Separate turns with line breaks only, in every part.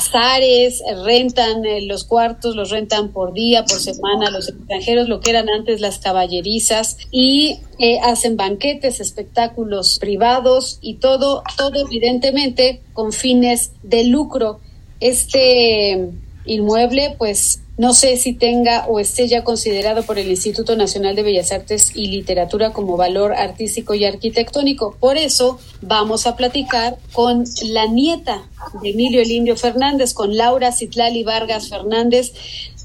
bazares, rentan eh, los cuartos, los rentan por día, por semana, los extranjeros, lo que eran antes las caballerizas, y eh, hacen banquetes, espectáculos privados y todo, todo evidentemente con fines de lucro. Este inmueble, pues no sé si tenga o esté ya considerado por el Instituto Nacional de Bellas Artes y Literatura como valor artístico y arquitectónico. Por eso vamos a platicar con la nieta de Emilio el Indio Fernández, con Laura Citlali Vargas Fernández,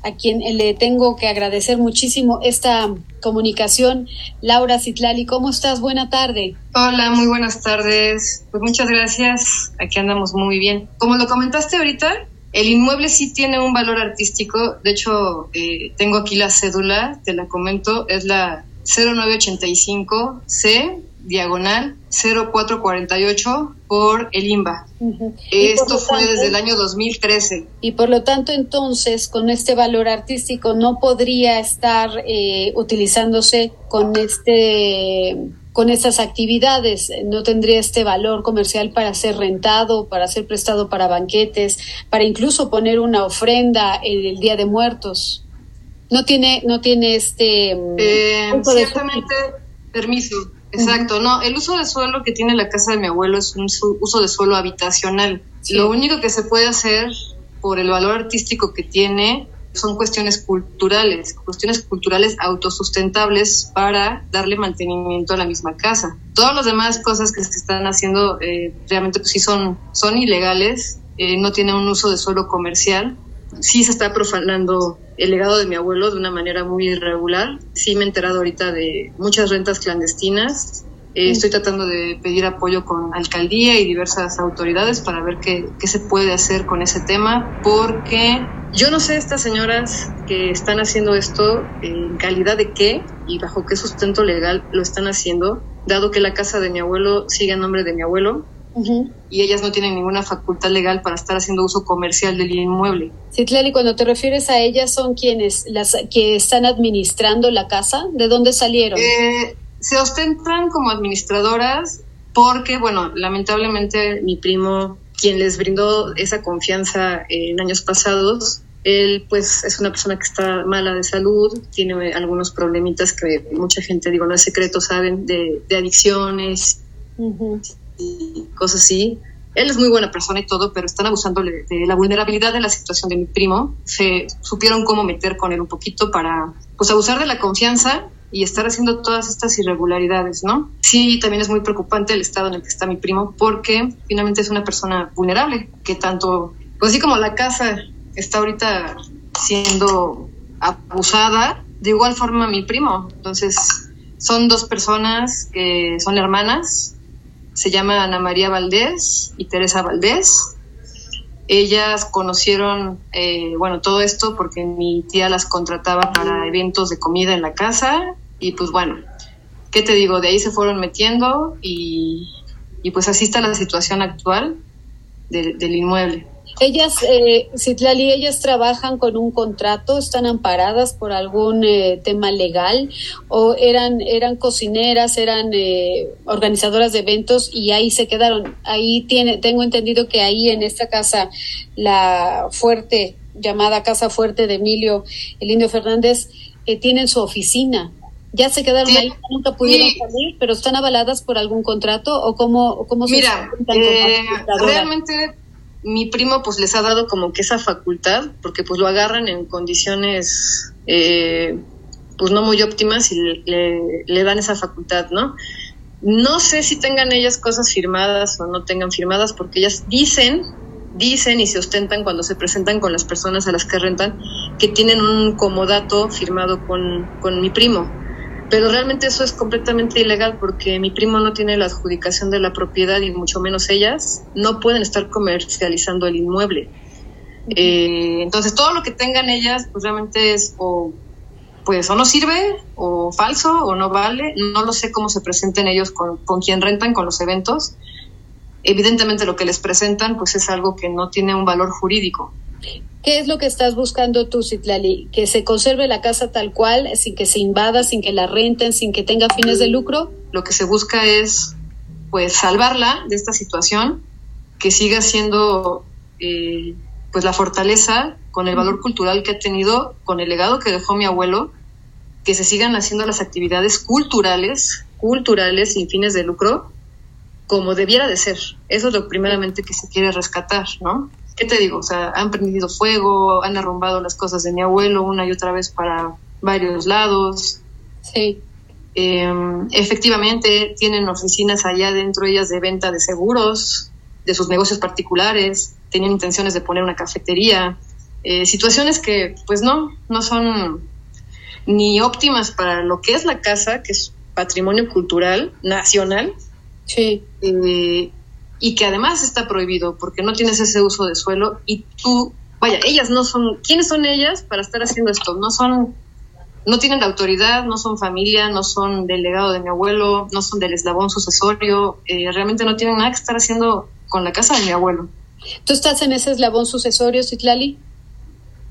a quien le tengo que agradecer muchísimo esta comunicación. Laura Citlali, ¿cómo estás? Buena tarde.
Hola, muy buenas tardes. Pues muchas gracias. Aquí andamos muy bien. Como lo comentaste ahorita, el inmueble sí tiene un valor artístico, de hecho eh, tengo aquí la cédula, te la comento, es la 0985C diagonal 0448 por el IMBA. Esto fue desde el año 2013.
Y por lo tanto, entonces, con este valor artístico no podría estar eh, utilizándose con este con estas actividades. No tendría este valor comercial para ser rentado, para ser prestado para banquetes, para incluso poner una ofrenda en el Día de Muertos. No tiene, no tiene este.
Mm, eh, ciertamente, permiso. Exacto, no, el uso de suelo que tiene la casa de mi abuelo es un uso de suelo habitacional. Lo único que se puede hacer por el valor artístico que tiene son cuestiones culturales, cuestiones culturales autosustentables para darle mantenimiento a la misma casa. Todas las demás cosas que se están haciendo eh, realmente pues sí son, son ilegales, eh, no tienen un uso de suelo comercial. Sí se está profanando el legado de mi abuelo de una manera muy irregular. Sí me he enterado ahorita de muchas rentas clandestinas eh, estoy tratando de pedir apoyo con alcaldía y diversas autoridades para ver qué, qué, se puede hacer con ese tema, porque yo no sé estas señoras que están haciendo esto en calidad de qué y bajo qué sustento legal lo están haciendo, dado que la casa de mi abuelo sigue a nombre de mi abuelo. Y ellas no tienen ninguna facultad legal para estar haciendo uso comercial del inmueble.
Sí, Clary, cuando te refieres a ellas, ¿son quienes las que están administrando la casa? ¿De dónde salieron?
Eh, se ostentan como administradoras porque, bueno, lamentablemente mi primo, quien les brindó esa confianza en años pasados, él pues es una persona que está mala de salud, tiene algunos problemitas que mucha gente, digo, no es secreto, saben, de, adicciones y cosas así. Él es muy buena persona y todo, pero están abusando de la vulnerabilidad de la situación de mi primo. Se supieron cómo meter con él un poquito para, pues, abusar de la confianza y estar haciendo todas estas irregularidades, ¿no? Sí, también es muy preocupante el estado en el que está mi primo porque finalmente es una persona vulnerable, que tanto, pues así como la casa está ahorita siendo abusada, de igual forma mi primo. Entonces, son dos personas que son hermanas, se llama Ana María Valdés y Teresa Valdés. Ellas conocieron, eh, bueno, todo esto porque mi tía las contrataba para eventos de comida en la casa y pues bueno, ¿qué te digo? De ahí se fueron metiendo y, pues así está la situación actual del inmueble.
Ellas, eh, Citlali, ellas trabajan con un contrato, están amparadas por algún eh, tema legal o eran, eran cocineras, eran eh, organizadoras de eventos y ahí se quedaron. Ahí tiene, tengo entendido que ahí en esta casa, la fuerte, llamada Casa Fuerte de Emilio, el Indio Fernández, eh, tienen su oficina. Ya se quedaron ahí, nunca pudieron salir, pero están avaladas por algún contrato o cómo, cómo
se Mira, realmente mi primo pues les ha dado como que esa facultad, porque pues lo agarran en condiciones eh, pues no muy óptimas y le, dan esa facultad, ¿no? No sé si tengan ellas cosas firmadas o no tengan firmadas, porque ellas dicen, dicen y se ostentan cuando se presentan con las personas a las que rentan, que tienen un comodato firmado con, con mi primo pero realmente eso es completamente ilegal porque mi primo no tiene la adjudicación de la propiedad y mucho menos ellas no pueden estar comercializando el inmueble. Eh, entonces todo lo que tengan ellas pues realmente es o pues o no sirve o falso o no vale. No lo sé cómo se presenten ellos con, con quien rentan con los eventos. Evidentemente lo que les presentan pues es algo que no tiene un valor jurídico.
¿Qué es lo que estás buscando tú, Citlali? ¿Que se conserve la casa tal cual, sin que se invada, sin que la renten, sin que tenga fines de lucro?
Lo que se busca es, pues, salvarla de esta situación, que siga siendo, eh, pues la fortaleza, con el valor cultural que ha tenido, con el legado que dejó mi abuelo, que se sigan haciendo las actividades culturales, culturales sin fines de lucro, como debiera de ser. Eso es lo primeramente que se quiere rescatar, ¿no? ¿Qué te digo? O sea, han prendido fuego, han arrumbado las cosas de mi abuelo una y otra vez para varios lados.
Sí.
Em, efectivamente, tienen oficinas allá dentro ellas de venta de seguros, de sus negocios particulares, tenían intenciones de poner una cafetería, eh, situaciones que pues no, no son ni óptimas para lo que es la casa, que es patrimonio cultural nacional.
Sí.
Eh, y que además está prohibido porque no tienes ese uso de suelo y tú, vaya, ellas no son, ¿quiénes son ellas para estar haciendo esto? No son no tienen la autoridad, no son familia, no son delegado de mi abuelo, no son del eslabón sucesorio, eh, realmente no tienen nada que estar haciendo con la casa de mi abuelo.
¿Tú estás en ese eslabón sucesorio, Citlali?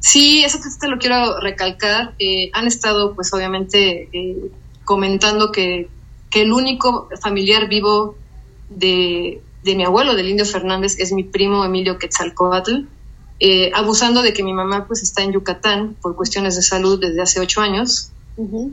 Sí, eso te lo quiero recalcar. Eh, han estado, pues obviamente, eh, comentando que, que, el único familiar vivo de, de, mi abuelo, del Indio Fernández, es mi primo Emilio Quetzalcoatl, eh, abusando de que mi mamá pues está en Yucatán por cuestiones de salud desde hace ocho años.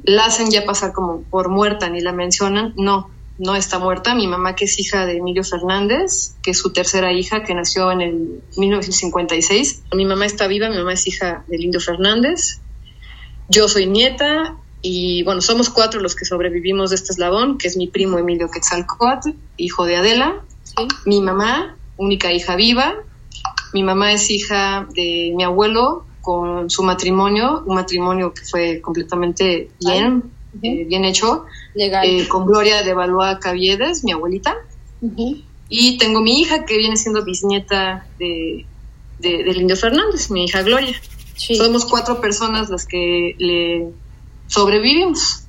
La hacen ya pasar como por muerta, ni la mencionan. No, no está muerta. Mi mamá que es hija de Emilio Fernández, que es su tercera hija, que nació en el 1956. Mi mamá está viva, mi mamá es hija del Indio Fernández. Yo soy nieta y bueno, somos cuatro los que sobrevivimos de este eslabón, que es mi primo Emilio Quetzalcoatl, hijo de Adela, mi mamá, única hija viva, mi mamá es hija de mi abuelo con su matrimonio, un matrimonio que fue completamente bien, eh, bien hecho, eh, con Gloria de Valois Caviedes, mi abuelita. Y tengo mi hija que viene siendo bisnieta de, del Indio Fernández, mi hija Gloria. Somos cuatro personas las que le sobrevivimos.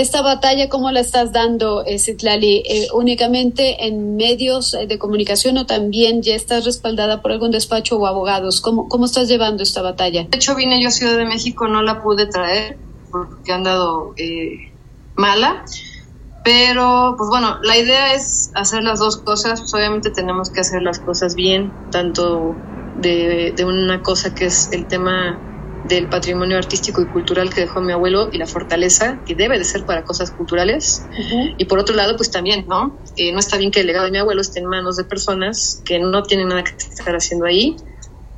Esta batalla, ¿cómo la estás dando, eh, Citlali? Eh, ¿Únicamente en medios eh, de comunicación o también ya estás respaldada por algún despacho o abogados? ¿Cómo, cómo estás llevando esta batalla?
De hecho, vine yo a Ciudad de México, no la pude traer porque han dado mala. Pero, pues bueno, la idea es hacer las dos cosas. Pues obviamente tenemos que hacer las cosas bien, tanto de, de una cosa que es el tema del patrimonio artístico y cultural que dejó mi abuelo y la fortaleza que debe de ser para cosas culturales. Y por otro lado, pues también, ¿no? no está bien que el legado de mi abuelo esté en manos de personas que no tienen nada que estar haciendo ahí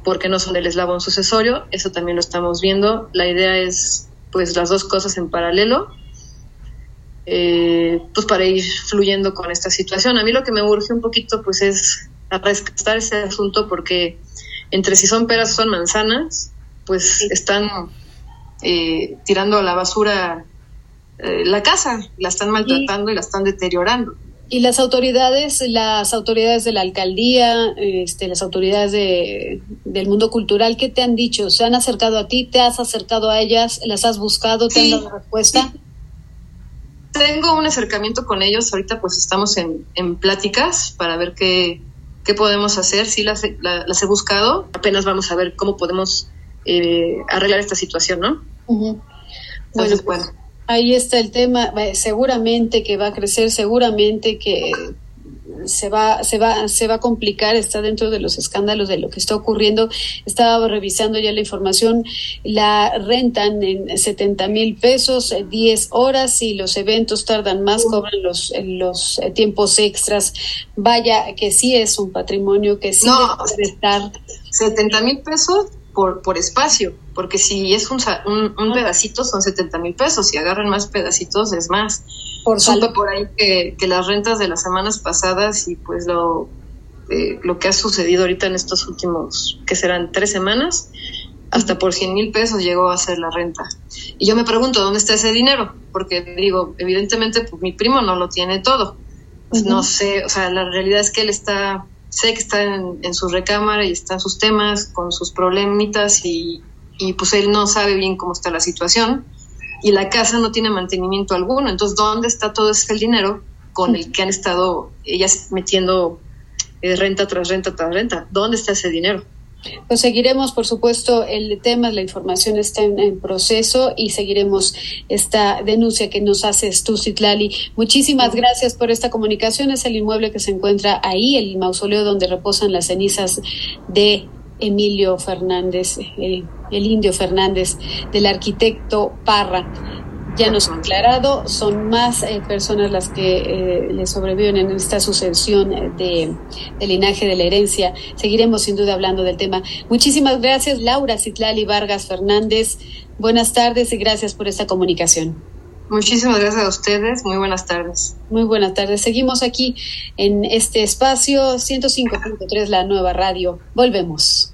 porque no son del eslabón sucesorio. Eso también lo estamos viendo. La idea es, pues, las dos cosas en paralelo. Eh, pues para ir fluyendo con esta situación. A mí lo que me urge un poquito pues es rescatar ese asunto porque entre si son peras son manzanas, pues están eh, tirando a la basura eh, la casa, la están maltratando y, la están deteriorando.
Y las autoridades, las autoridades de la alcaldía, este, las autoridades de, del mundo cultural, ¿qué te han dicho? ¿Se han acercado a ti? ¿Te has acercado a ellas? ¿Las has buscado? ¿Te han dado respuesta?
Tengo un acercamiento con ellos. Ahorita pues estamos en, en pláticas para ver qué, qué podemos hacer. Sí las, las he buscado. Apenas vamos a ver cómo podemos eh, arreglar esta situación, ¿no?
Entonces, bueno, ahí está el tema. Seguramente que va a crecer, seguramente que se va, se va, se va a complicar, está dentro de los escándalos de lo que está ocurriendo. Estaba revisando ya la información, la rentan en 70 mil pesos, 10 horas y los eventos tardan más, cobran los, los tiempos extras. Vaya, que sí es un patrimonio que sí debe estar.
70 mil pesos por, por espacio, porque si es un, un, pedacito son 70 mil pesos, si agarran más pedacitos es más. Por Supe por ahí que, que, las rentas de las semanas pasadas y pues lo, eh, lo que ha sucedido ahorita en estos últimos, que serán tres semanas, hasta por 100 mil pesos llegó a ser la renta. Y yo me pregunto, ¿dónde está ese dinero? Porque digo, evidentemente pues, mi primo no lo tiene todo. Pues, no sé, o sea, la realidad es que él está sé que está en, su recámara y están sus temas con sus problemitas y, y pues él no sabe bien cómo está la situación y la casa no tiene mantenimiento alguno. Entonces, ¿dónde está todo ese dinero con el que han estado ellas metiendo eh, renta tras renta tras renta? ¿Dónde está ese dinero?
Pues seguiremos, por supuesto, el tema, la información está en, proceso y seguiremos esta denuncia que nos haces tú, Citlali. Muchísimas gracias por esta comunicación. Es el inmueble que se encuentra ahí, el mausoleo donde reposan las cenizas de Emilio Fernández, el, el indio Fernández, del arquitecto Parra ya nos han aclarado, son más eh, personas las que eh, le sobreviven en esta sucesión eh, de, de, linaje de la herencia. Seguiremos sin duda hablando del tema. Muchísimas gracias, Laura Citlali Vargas Fernández. Buenas tardes y gracias por esta comunicación.
Muchísimas gracias a ustedes. Muy buenas tardes.
Muy buenas tardes. Seguimos aquí en este espacio 105.3, la nueva radio. Volvemos.